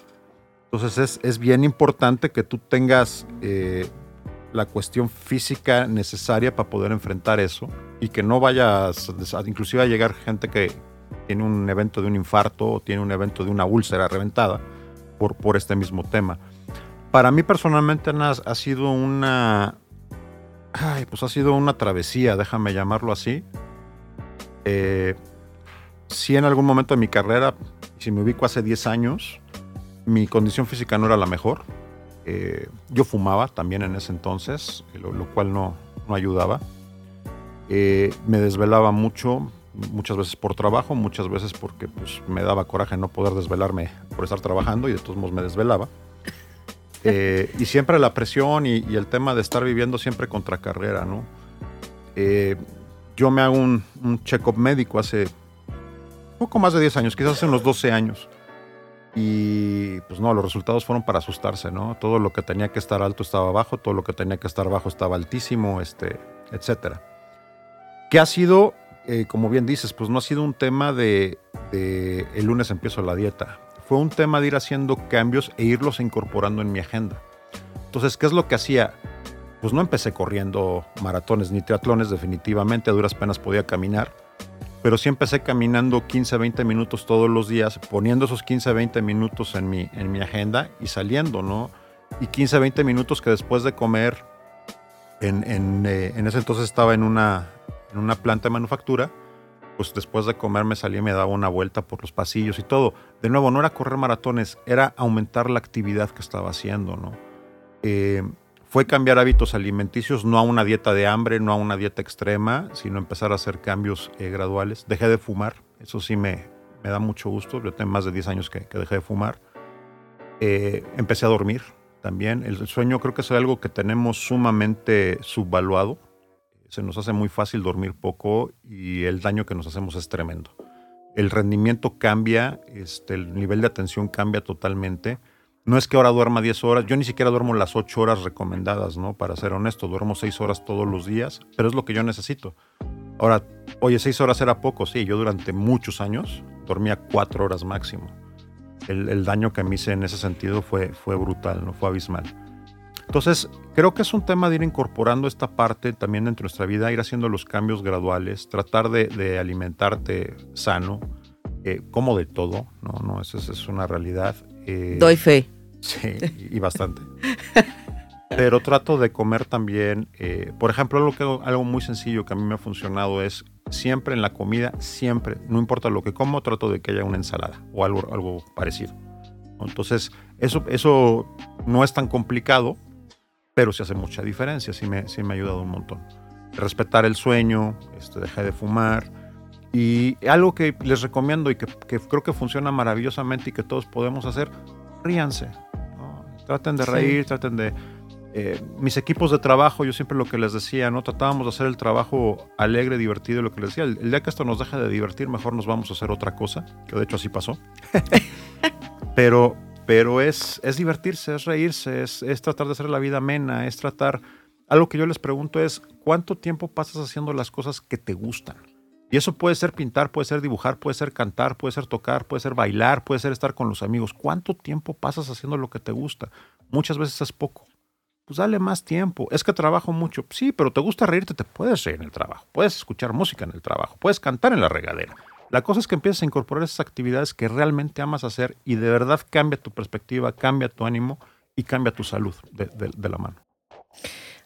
[SPEAKER 2] Entonces es, bien importante que tú tengas eh, la cuestión física necesaria para poder enfrentar eso y que no vayas, inclusive a llegar gente que tiene un evento de un infarto o tiene un evento de una úlcera reventada por, por este mismo tema. Para mí personalmente ha sido una, ay, pues ha sido una travesía, déjame llamarlo así. Eh, si en algún momento de mi carrera, si me ubico hace 10 años, mi condición física no era la mejor. Eh, yo fumaba también en ese entonces, lo, cual no, no ayudaba. Eh, me desvelaba mucho, muchas veces por trabajo, muchas veces porque pues, me daba coraje no poder desvelarme por estar trabajando y de todos modos me desvelaba. <laughs> Eh, y siempre la presión y, el tema de estar viviendo siempre contra carrera, ¿no? yo me hago un, un check-up médico hace poco más de 10 años, quizás hace unos 12 años. Y pues no, los resultados fueron para asustarse, ¿no? Todo lo que tenía que estar alto estaba bajo, todo lo que tenía que estar bajo estaba altísimo, este, etcétera. ¿Qué ha sido, eh, como bien dices, pues no ha sido un tema de, de, el lunes empiezo la dieta. Fue un tema de ir haciendo cambios e irlos incorporando en mi agenda. Entonces, ¿qué es lo que hacía? Pues no empecé corriendo maratones ni triatlones, definitivamente, a duras penas podía caminar pero sí empecé caminando 15, 20 minutos todos los días, poniendo esos 15, 20 minutos en mi, en mi agenda y saliendo, ¿no? Y 15, 20 minutos que después de comer, en, en, eh, en ese entonces estaba en una, en una planta de manufactura, pues después de comer me salía y me daba una vuelta por los pasillos y todo. De nuevo, no era correr maratones, era aumentar la actividad que estaba haciendo, ¿no? Eh, fue cambiar hábitos alimenticios, no a una dieta de hambre, no a una dieta extrema, sino empezar a hacer cambios eh, graduales. Dejé de fumar, eso sí me, me, da mucho gusto, yo tengo más de 10 años que, dejé de fumar. Eh, empecé a dormir también. El sueño creo que es algo que tenemos sumamente subvaluado. Se nos hace muy fácil dormir poco y el daño que nos hacemos es tremendo. El rendimiento cambia, este, el nivel de atención cambia totalmente no es que ahora duerma 10 horas, yo ni siquiera duermo las 8 horas recomendadas, ¿no? Para ser honesto, duermo 6 horas todos los días, pero es lo que yo necesito. Ahora, oye, 6 horas era poco, sí, yo durante muchos años dormía 4 horas máximo. El, daño que me hice en ese sentido fue, fue brutal, no fue abismal. Entonces, creo que es un tema de ir incorporando esta parte también en nuestra vida, ir haciendo los cambios graduales, tratar de, alimentarte sano, eh, como de todo, no, no, esa es una realidad.
[SPEAKER 1] Eh, Doy fe.
[SPEAKER 2] Sí, y bastante. Pero trato de comer también, eh, por ejemplo, algo, que, algo muy sencillo que a mí me ha funcionado es siempre en la comida, siempre, no importa lo que como, trato de que haya una ensalada o algo, algo parecido. Entonces, eso, eso no es tan complicado, pero sí hace mucha diferencia, sí me, sí me ha ayudado un montón. Respetar el sueño, este, de fumar. Y algo que les recomiendo y que, que creo que funciona maravillosamente y que todos podemos hacer, ríanse. Traten de reír, traten de... Eh, mis equipos de trabajo, yo siempre lo que les decía, ¿no? Tratábamos de hacer el trabajo alegre, divertido, lo que les decía. El, día que esto nos deje de divertir, mejor nos vamos a hacer otra cosa, que de hecho así pasó. <laughs> pero pero es, es divertirse, es reírse, es, es tratar de hacer la vida amena, es tratar... Algo que yo les pregunto es, ¿cuánto tiempo pasas haciendo las cosas que te gustan? Y eso puede ser pintar, puede ser dibujar, puede ser cantar, puede ser tocar, puede ser bailar, puede ser estar con los amigos. ¿Cuánto tiempo pasas haciendo lo que te gusta? Muchas veces es poco. Pues dale más tiempo. Es que trabajo mucho. Sí, pero te gusta reírte, te puedes reír en el trabajo. Puedes escuchar música en el trabajo. Puedes cantar en la regadera. La cosa es que empieces a incorporar esas actividades que realmente amas hacer y de verdad cambia tu perspectiva, cambia tu ánimo y cambia tu salud de, de la mano.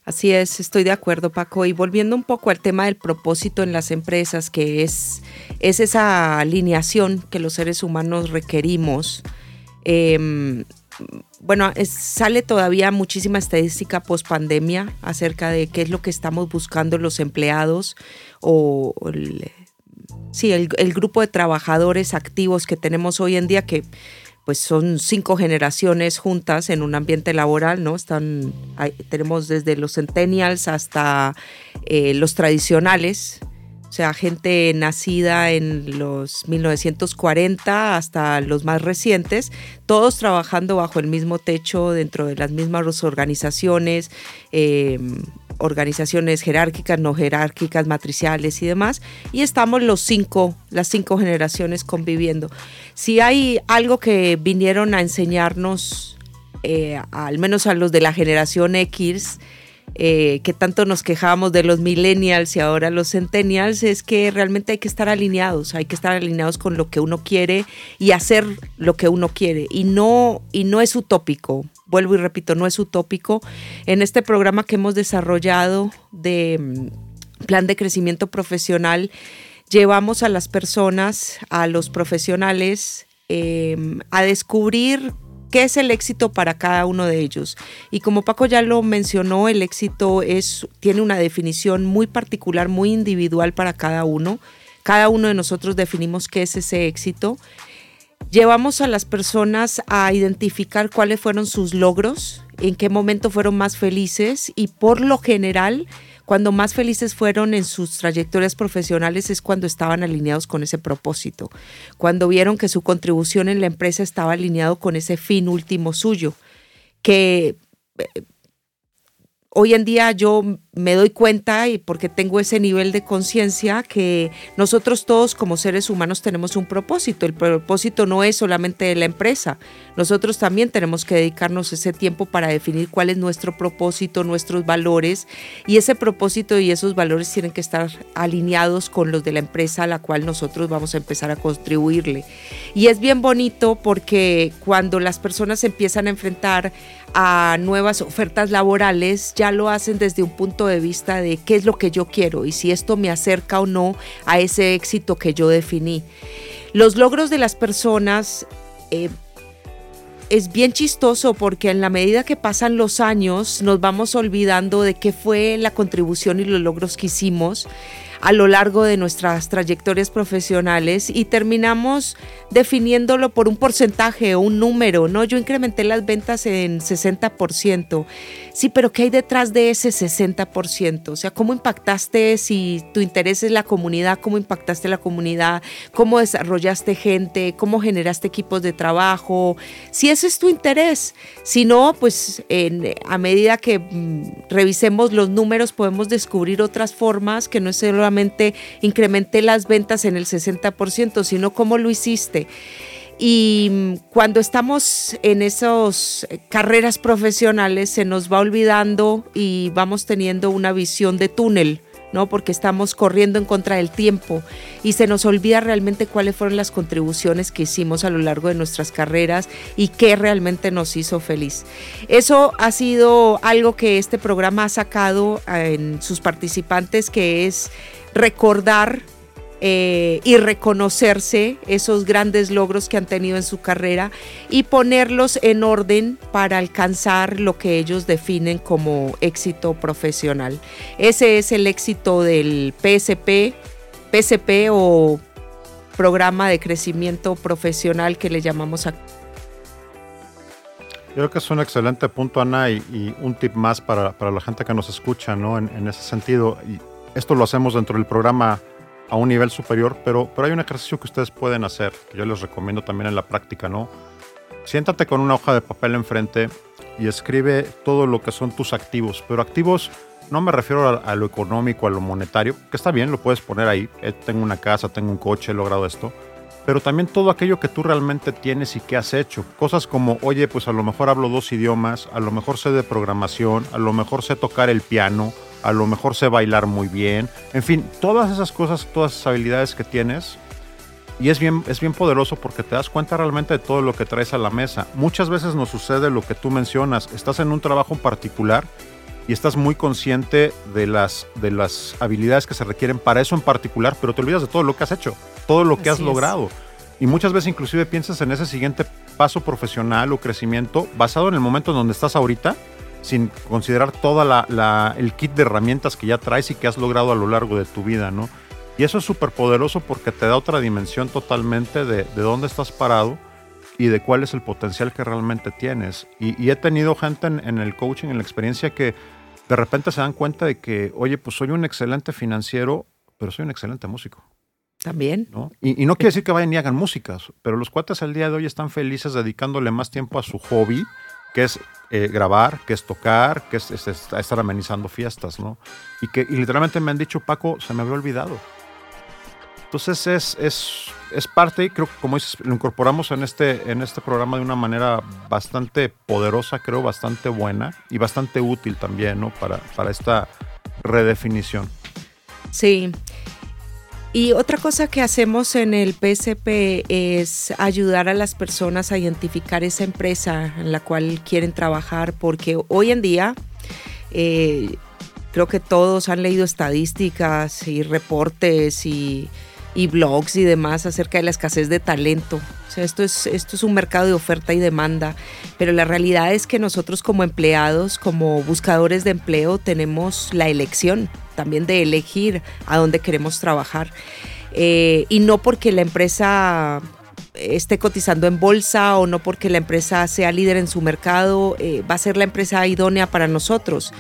[SPEAKER 1] Así es, estoy de acuerdo, Paco. Y volviendo un poco al tema del propósito en las empresas, que es, es esa alineación que los seres humanos requerimos. Em, bueno, sale todavía muchísima estadística post pandemia acerca de qué es lo que estamos buscando los empleados o, el, sí, el grupo de trabajadores activos que tenemos hoy en día que pues son cinco generaciones juntas en un ambiente laboral, ¿no? Están, tenemos desde los centennials hasta eh, los tradicionales, o sea, gente nacida en los 1940 hasta los más recientes, todos trabajando bajo el mismo techo dentro de las mismas organizaciones, eh, organizaciones jerárquicas, no jerárquicas, matriciales y demás, y estamos los cinco, las cinco generaciones conviviendo. Si hay algo que vinieron a enseñarnos, eh, al menos a los de la generación X, eh, que tanto nos quejábamos de los millennials y ahora los centennials, es que realmente hay que estar alineados, hay que estar alineados con lo que uno quiere y hacer lo que uno quiere. Y no, y no es utópico, vuelvo y repito, no es utópico. En este programa que hemos desarrollado de mm, plan de crecimiento profesional, llevamos a las personas, a los profesionales, em, a descubrir qué es el éxito para cada uno de ellos. Y como Paco ya lo mencionó, el éxito es, tiene una definición muy particular, muy individual para cada uno. Cada uno de nosotros definimos qué es ese éxito. Llevamos a las personas a identificar cuáles fueron sus logros, en qué momento fueron más felices y por lo general cuando más felices fueron en sus trayectorias profesionales es cuando estaban alineados con ese propósito, cuando vieron que su contribución en la empresa estaba alineado con ese fin último suyo, que eh, hoy en día yo me doy cuenta y porque tengo ese nivel de conciencia que nosotros todos como seres humanos tenemos un propósito. El propósito no es solamente de la empresa. Nosotros también tenemos que dedicarnos ese tiempo para definir cuál es nuestro propósito, nuestros valores y ese propósito y esos valores tienen que estar alineados con los de la empresa a la cual nosotros vamos a empezar a contribuirle. Y es bien bonito porque cuando las personas empiezan a enfrentar a nuevas ofertas laborales, ya lo hacen desde un punto de vista de qué es lo que yo quiero y si esto me acerca o no a ese éxito que yo definí. Los logros de las personas eh, es bien chistoso porque en la medida que pasan los años nos vamos olvidando de qué fue la contribución y los logros que hicimos a lo largo de nuestras trayectorias profesionales y terminamos definiéndolo por un porcentaje o un número, ¿no? Yo incrementé las ventas en 60%. Sí, pero ¿qué hay detrás de ese 60%? O sea, ¿cómo impactaste si tu interés es la comunidad? ¿Cómo impactaste la comunidad? ¿Cómo desarrollaste gente? ¿Cómo generaste equipos de trabajo? Si ese es tu interés. Si no, pues a medida que mm, revisemos los números podemos descubrir otras formas que no es solo incrementé las ventas en el 60%, sino cómo lo hiciste. Y mm, cuando estamos en esas carreras profesionales se nos va olvidando y vamos teniendo una visión de túnel ¿no? Porque estamos corriendo en contra del tiempo y se nos olvida realmente cuáles fueron las contribuciones que hicimos a lo largo de nuestras carreras y qué realmente nos hizo feliz. Eso ha sido algo que este programa ha sacado en sus participantes, que es recordar eh, y reconocerse esos grandes logros que han tenido en su carrera y ponerlos en orden para alcanzar lo que ellos definen como éxito profesional. Ese es el éxito del PSP, PSP o programa de crecimiento profesional que le llamamos a
[SPEAKER 2] creo que es un excelente punto, Ana, y, un tip más para, la gente que nos escucha, ¿no? En, ese sentido, esto lo hacemos dentro del programa a un nivel superior, pero, pero hay un ejercicio que ustedes pueden hacer, que yo les recomiendo también en la práctica, ¿no? siéntate con una hoja de papel enfrente y escribe todo lo que son tus activos, pero activos no me refiero a, lo económico, a lo monetario, que está bien, lo puedes poner ahí, eh, tengo una casa, tengo un coche, he logrado esto, pero también todo aquello que tú realmente tienes y que has hecho. Cosas como, oye, pues a lo mejor hablo dos idiomas, a lo mejor sé de programación, a lo mejor sé tocar el piano, a lo mejor sé bailar muy bien, en fin, todas esas cosas, todas esas habilidades que tienes. Y es bien, es bien poderoso porque te das cuenta realmente de todo lo que traes a la mesa. Muchas veces nos sucede lo que tú mencionas. Estás en un trabajo en particular y estás muy consciente de las, de las habilidades que se requieren para eso en particular, pero te olvidas de todo lo que has hecho, todo lo que has logrado. Y muchas veces inclusive piensas en ese siguiente paso profesional o crecimiento basado en el momento en donde estás ahorita, sin considerar todo la, el kit de herramientas que ya traes y que has logrado a lo largo de tu vida, ¿no? Y eso es súper poderoso porque te da otra dimensión totalmente de, de, dónde estás parado y de cuál es el potencial que realmente tienes. Y, he tenido gente en, en, el coaching, en la experiencia, que de repente se dan cuenta de que, oye, pues soy un excelente financiero, pero soy un excelente músico.
[SPEAKER 1] También.
[SPEAKER 2] Y, no quiere decir que vayan y hagan músicas, pero los cuates al día de hoy están felices dedicándole más tiempo a su hobby, que es eh, grabar, que es tocar, que es, estar amenizando fiestas, ¿no? Y que literalmente me han dicho, Paco, se me había olvidado. Entonces es, es, es parte, y creo que como dices, lo incorporamos en este, en este programa de una manera bastante poderosa, creo, bastante buena y bastante útil también, ¿no? Para, para esta redefinición.
[SPEAKER 1] Sí. Y otra cosa que hacemos en el PSP es ayudar a las personas a identificar esa empresa en la cual quieren trabajar, porque hoy en día eh, creo que todos han leído estadísticas y reportes y y blogs y demás acerca de la escasez de talento. O sea, esto es, esto es un mercado de oferta y demanda, pero la realidad es que nosotros como empleados, como buscadores de empleo, tenemos la elección también de elegir a dónde queremos trabajar. Eh, y no porque la empresa esté cotizando en bolsa o no porque la empresa sea líder en su mercado, eh, va a ser la empresa idónea para nosotros.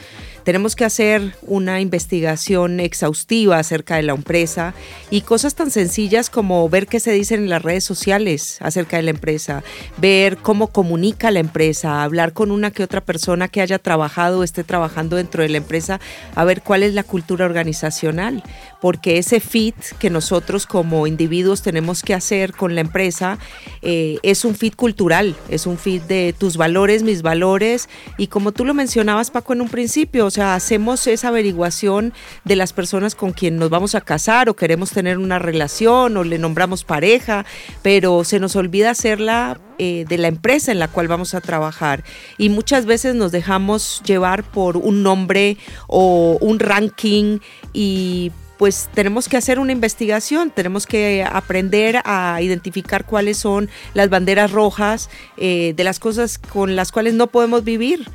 [SPEAKER 1] Tenemos que hacer una investigación exhaustiva acerca de la empresa y cosas tan sencillas como ver qué se dicen en las redes sociales acerca de la empresa, ver cómo comunica la empresa, hablar con una que otra persona que haya trabajado o esté trabajando dentro de la empresa, a ver cuál es la cultura organizacional, porque ese fit que nosotros como individuos tenemos que hacer con la empresa eh, es un fit cultural, es un fit de tus valores, mis valores y como tú lo mencionabas Paco en un principio, hacemos esa averiguación de las personas con quien nos vamos a casar o queremos tener una relación o le nombramos pareja, pero se nos olvida hacerla eh, de la empresa en la cual vamos a trabajar. Y muchas veces nos dejamos llevar por un nombre o un ranking y pues tenemos que hacer una investigación, tenemos que aprender a identificar cuáles son las banderas rojas eh, de las cosas con las cuales no podemos vivir.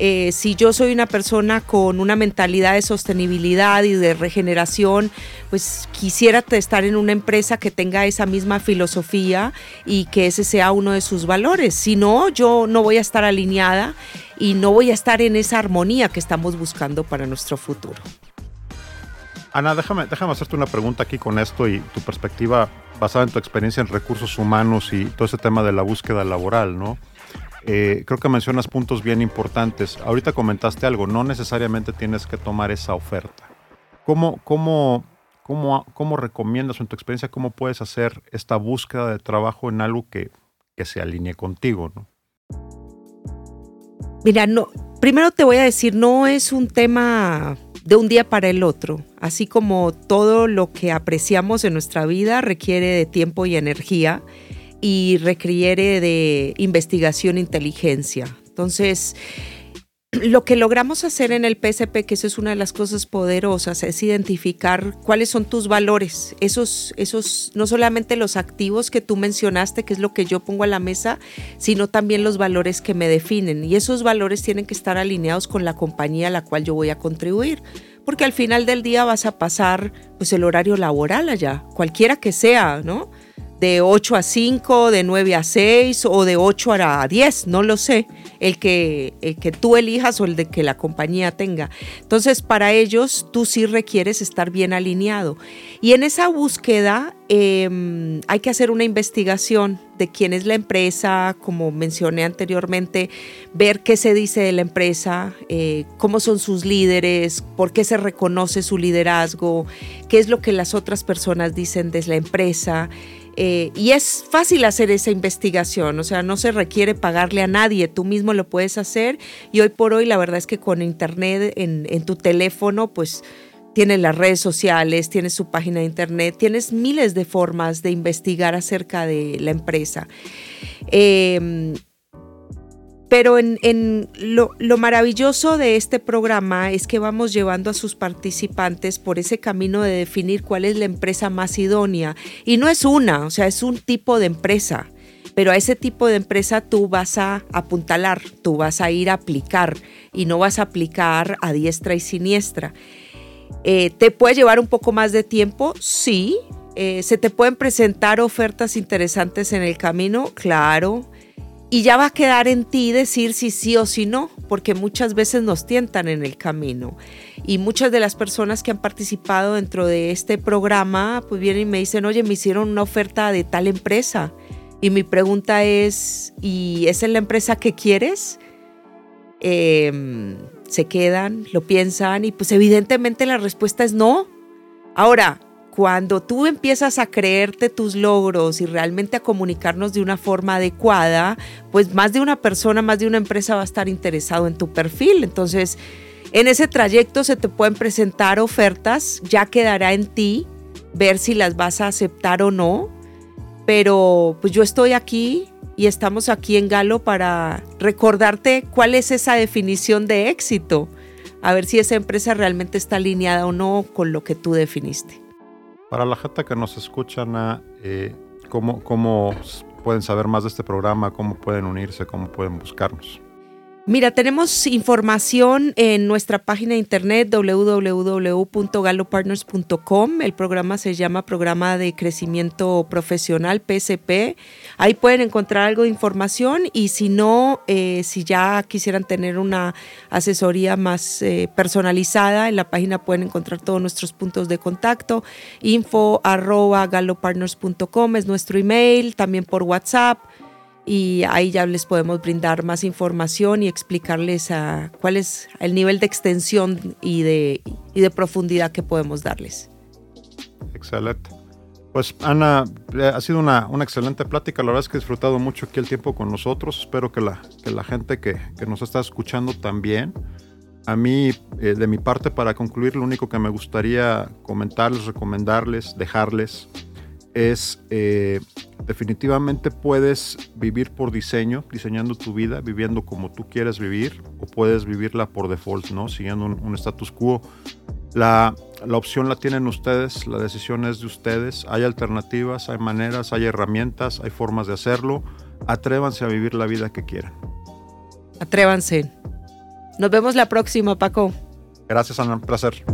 [SPEAKER 1] Eh, si yo soy una persona con una mentalidad de sostenibilidad y de regeneración, pues quisiera estar en una empresa que tenga esa misma filosofía y que ese sea uno de sus valores. Si no, yo no voy a estar alineada y no voy a estar en esa armonía que estamos buscando para nuestro futuro.
[SPEAKER 2] Ana, déjame, déjame hacerte una pregunta aquí con esto y tu perspectiva basada en tu experiencia en recursos humanos y todo ese tema de la búsqueda laboral, ¿no? Eh, creo que mencionas puntos bien importantes. Ahorita comentaste algo, no necesariamente tienes que tomar esa oferta. ¿Cómo, cómo, cómo, cómo recomiendas en tu experiencia cómo puedes hacer esta búsqueda de trabajo en algo que, que se alinee contigo? ¿no?
[SPEAKER 1] Mira, no, primero te voy a decir, no es un tema de un día para el otro, así como todo lo que apreciamos en nuestra vida requiere de tiempo y energía y requiere de investigación e inteligencia. Entonces, lo que logramos hacer en el PSP, que eso es una de las cosas poderosas, es identificar cuáles son tus valores, esos, esos, no solamente los activos que tú mencionaste, que es lo que yo pongo a la mesa, sino también los valores que me definen. Y esos valores tienen que estar alineados con la compañía a la cual yo voy a contribuir. Porque al final del día vas a pasar pues el horario laboral allá, cualquiera que sea, ¿no? De 8 a 5, de 9 a 6 o de 8 a 10, no lo sé, el que, el que tú elijas o el de que la compañía tenga. Entonces, para ellos tú sí requieres estar bien alineado. Y en esa búsqueda em, hay que hacer una investigación de quién es la empresa, como mencioné anteriormente, ver qué se dice de la empresa, eh, cómo son sus líderes, por qué se reconoce su liderazgo, qué es lo que las otras personas dicen de la empresa. Eh, y es fácil hacer esa investigación, o sea, no se requiere pagarle a nadie, tú mismo lo puedes hacer y hoy por hoy la verdad es que con internet en, tu teléfono, pues tienes las redes sociales, tienes su página de internet, tienes miles de formas de investigar acerca de la empresa. Eh, pero en, lo, maravilloso de este programa es que vamos llevando a sus participantes por ese camino de definir cuál es la empresa más idónea. Y no es una, o sea, es un tipo de empresa. Pero a ese tipo de empresa tú vas a apuntalar, tú vas a ir a aplicar y no vas a aplicar a diestra y siniestra. Eh, ¿Te puede llevar un poco más de tiempo? Sí. Eh, ¿Se te pueden presentar ofertas interesantes en el camino? Claro. Y ya va a quedar en ti decir si sí o si no, porque muchas veces nos tientan en el camino. Y muchas de las personas que han participado dentro de este programa, pues vienen y me dicen, oye, me hicieron una oferta de tal empresa. Y mi pregunta es, ¿y esa es la empresa que quieres? Em, se quedan, lo piensan y pues evidentemente la respuesta es no. Ahora, cuando tú empiezas a creerte tus logros y realmente a comunicarnos de una forma adecuada, pues más de una persona, más de una empresa va a estar interesado en tu perfil. Entonces, en ese trayecto se te pueden presentar ofertas, ya quedará en ti ver si las vas a aceptar o no. Pero pues yo estoy aquí y estamos aquí en Galo para recordarte cuál es esa definición de éxito. A ver si esa empresa realmente está alineada o no con lo que tú definiste.
[SPEAKER 2] Para la gente que nos escucha, eh, ¿cómo, ¿cómo pueden saber más de este programa? ¿Cómo pueden unirse? ¿Cómo pueden buscarnos?
[SPEAKER 1] Mira, tenemos información en nuestra página de internet www.galopartners.com. El programa se llama Programa de Crecimiento Profesional, PSP. Ahí pueden encontrar algo de información y si no, eh, si ya quisieran tener una asesoría más eh, personalizada, en la página pueden encontrar todos nuestros puntos de contacto. Info arroba es nuestro email, también por WhatsApp y ahí ya les podemos brindar más información y explicarles a cuál es el nivel de extensión y de, y de profundidad que podemos darles.
[SPEAKER 2] Excelente. Pues Ana, eh, ha sido una, una, excelente plática. La verdad es que he disfrutado mucho aquí el tiempo con nosotros. Espero que la, que la gente que, que nos está escuchando también. A mí, eh, de mi parte, para concluir, lo único que me gustaría comentarles, recomendarles, dejarles, es eh, definitivamente puedes vivir por diseño, diseñando tu vida, viviendo como tú quieres vivir, o puedes vivirla por default, ¿no? Siguiendo un, status quo. La, la, opción la tienen ustedes, la decisión es de ustedes. Hay alternativas, hay maneras, hay herramientas, hay formas de hacerlo. Atrévanse a vivir la vida que quieran.
[SPEAKER 1] Atrévanse. Nos vemos la próxima, Paco.
[SPEAKER 2] Gracias, Ana. Un placer.